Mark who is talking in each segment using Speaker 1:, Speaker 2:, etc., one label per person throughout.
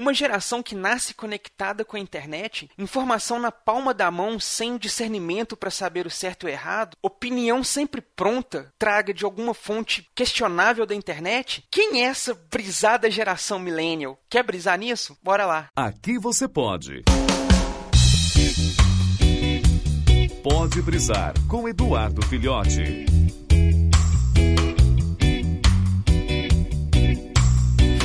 Speaker 1: Uma geração que nasce conectada com a internet, informação na palma da mão sem discernimento para saber o certo e o errado, opinião sempre pronta, traga de alguma fonte questionável da internet. Quem é essa brisada geração millennial? Quer brisar nisso? Bora lá.
Speaker 2: Aqui você pode. Pode brisar com Eduardo Filhote.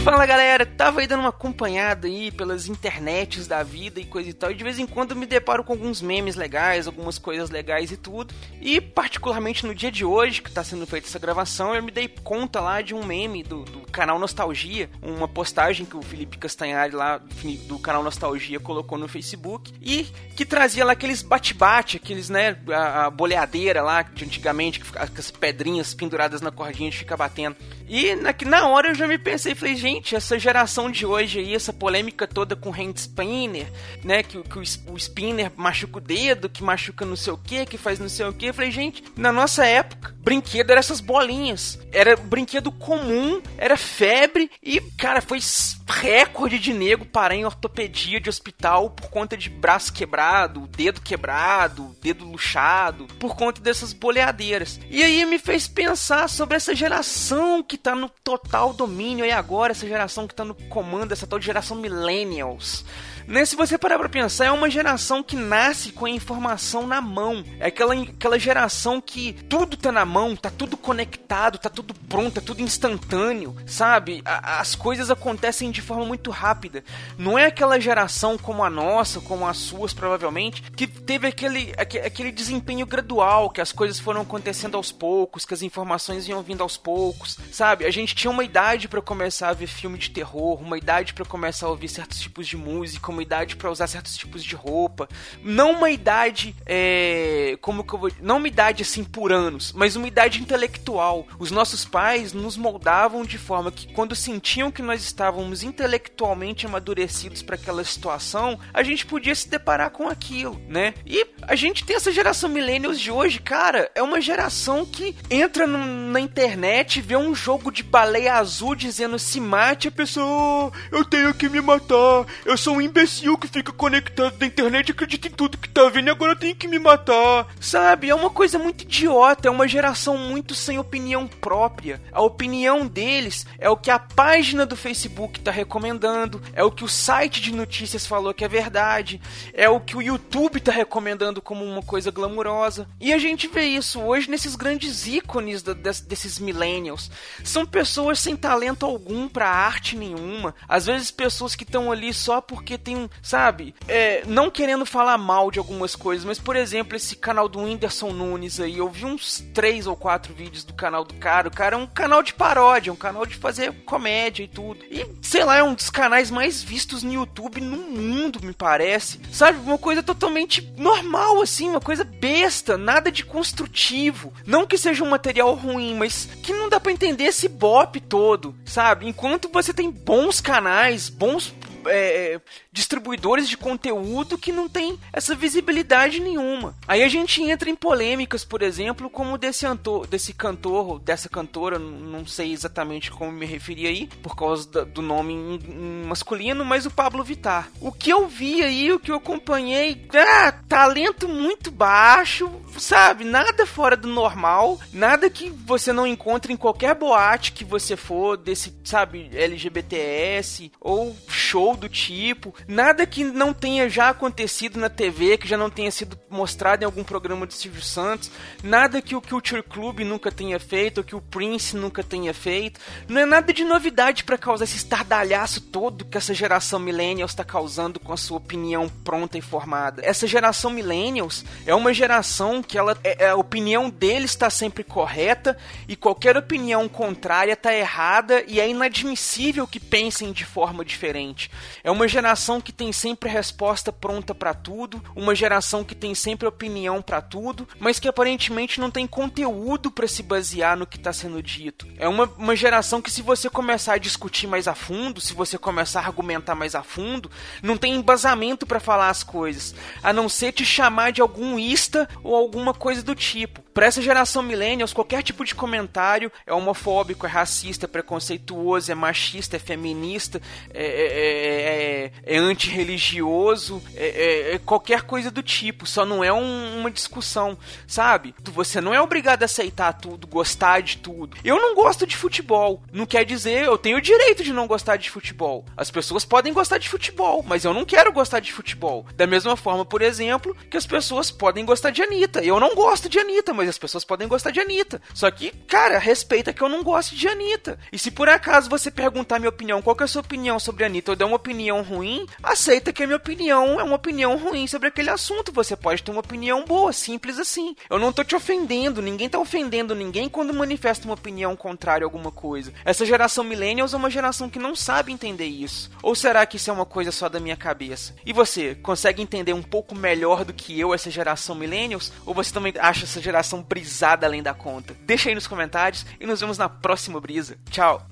Speaker 1: Fala galera, tava aí dando uma acompanhada aí pelas internets da vida e coisa e tal, e de vez em quando me deparo com alguns memes legais, algumas coisas legais e tudo. E particularmente no dia de hoje, que tá sendo feita essa gravação, eu me dei conta lá de um meme do, do canal Nostalgia, uma postagem que o Felipe Castanhari lá do canal Nostalgia colocou no Facebook, e que trazia lá aqueles bate-bate, aqueles, né, a, a, boleadeira lá de antigamente, que fica, as pedrinhas penduradas na cordinha de ficar batendo. E na, na hora eu já me pensei, falei, gente essa geração de hoje aí, essa polêmica toda com hand spinner, né? Que, que o, o, spinner machuca o dedo, que machuca não sei o que, que faz não sei o que. Eu falei, gente, na nossa época, brinquedo era essas bolinhas. Era brinquedo comum, era febre e, cara, foi recorde de nego parar em ortopedia de hospital por conta de braço quebrado, dedo quebrado, dedo luxado, por conta dessas boleadeiras. E aí me fez pensar sobre essa geração que tá no total domínio aí agora, essa geração que tá no comando, essa tal geração millennials. Né? Se você parar pra pensar, é uma geração que nasce com a informação na mão. É aquela, aquela geração que tudo tá na mão, tá tudo conectado, tá tudo pronto, é tudo instantâneo, sabe? A, as coisas acontecem de forma muito rápida. Não é aquela geração como a nossa, como as suas provavelmente, que teve aquele, aquele desempenho gradual, que as coisas foram acontecendo aos poucos, que as informações iam vindo aos poucos, sabe? A gente tinha uma idade para começar a ver filme de terror, uma idade para começar a ouvir certos tipos de música, uma idade para usar certos tipos de roupa. Não uma idade, é, como que eu vou, não uma idade assim por anos, mas uma idade intelectual. Os nossos pais nos moldavam de forma que quando sentiam que nós estávamos intelectualmente amadurecidos para aquela situação, a gente podia se deparar com aquilo, né? E a gente tem essa geração millennials de hoje, cara, é uma geração que entra no, na internet, vê um jogo de baleia azul dizendo se mate, a pessoa, eu tenho que me matar, eu sou um imbecil imbecil que fica conectado na internet acredita em tudo que tá vendo e agora tem que me matar. Sabe? É uma coisa muito idiota, é uma geração muito sem opinião própria. A opinião deles é o que a página do Facebook tá recomendando, é o que o site de notícias falou que é verdade, é o que o YouTube tá recomendando como uma coisa glamurosa. E a gente vê isso hoje nesses grandes ícones des, desses millennials. São pessoas sem talento algum para arte nenhuma. Às vezes pessoas que estão ali só porque tem um, sabe? É, não querendo falar mal de algumas coisas, mas por exemplo, esse canal do Whindersson Nunes aí, eu vi uns três ou quatro vídeos do canal do cara. O cara é um canal de paródia, um canal de fazer comédia e tudo. E, sei lá, é um dos canais mais vistos no YouTube no mundo, me parece. Sabe? Uma coisa totalmente normal, assim, uma coisa besta, nada de construtivo. Não que seja um material ruim, mas que não dá para entender esse bop todo, sabe? Enquanto você tem bons canais, bons é, distribuidores de conteúdo que não tem essa visibilidade nenhuma. Aí a gente entra em polêmicas, por exemplo, como desse, antor, desse cantor, dessa cantora, não sei exatamente como me referir aí, por causa do nome masculino, mas o Pablo Vittar. O que eu vi aí, o que eu acompanhei, ah, talento muito baixo, sabe? Nada fora do normal, nada que você não encontre em qualquer boate que você for desse, sabe, LGBTS ou show do tipo, nada que não tenha já acontecido na TV, que já não tenha sido mostrado em algum programa de Silvio Santos, nada que o Culture Club nunca tenha feito, ou que o Prince nunca tenha feito. Não é nada de novidade para causar esse estardalhaço todo que essa geração millennials está causando com a sua opinião pronta e formada. Essa geração millennials é uma geração que ela, é, a opinião deles está sempre correta e qualquer opinião contrária está errada e é inadmissível que pensem de forma diferente. É uma geração que tem sempre resposta pronta para tudo, uma geração que tem sempre opinião para tudo, mas que aparentemente não tem conteúdo para se basear no que está sendo dito. É uma, uma geração que, se você começar a discutir mais a fundo, se você começar a argumentar mais a fundo, não tem embasamento para falar as coisas, a não ser te chamar de algum ista ou alguma coisa do tipo. Para essa geração millennials, qualquer tipo de comentário é homofóbico, é racista, é preconceituoso, é machista, é feminista, é, é, é é, é antirreligioso, é, é, é, qualquer coisa do tipo. Só não é um, uma discussão, sabe? Você não é obrigado a aceitar tudo, gostar de tudo. Eu não gosto de futebol. Não quer dizer, eu tenho o direito de não gostar de futebol. As pessoas podem gostar de futebol, mas eu não quero gostar de futebol. Da mesma forma, por exemplo, que as pessoas podem gostar de Anitta. Eu não gosto de Anitta, mas as pessoas podem gostar de Anitta. Só que, cara, respeita que eu não gosto de Anitta. E se por acaso você perguntar minha opinião, qual que é a sua opinião sobre Anitta, ou der uma opinião ruim, aceita que a minha opinião é uma opinião ruim sobre aquele assunto. Você pode ter uma opinião boa, simples assim. Eu não tô te ofendendo, ninguém tá ofendendo ninguém quando manifesta uma opinião contrária a alguma coisa. Essa geração millennials é uma geração que não sabe entender isso. Ou será que isso é uma coisa só da minha cabeça? E você, consegue entender um pouco melhor do que eu essa geração millennials? Ou você também acha essa geração brisada além da conta? Deixa aí nos comentários e nos vemos na próxima brisa. Tchau!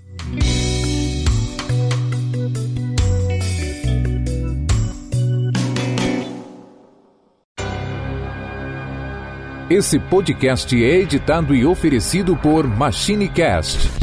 Speaker 2: Esse podcast é editado e oferecido por MachineCast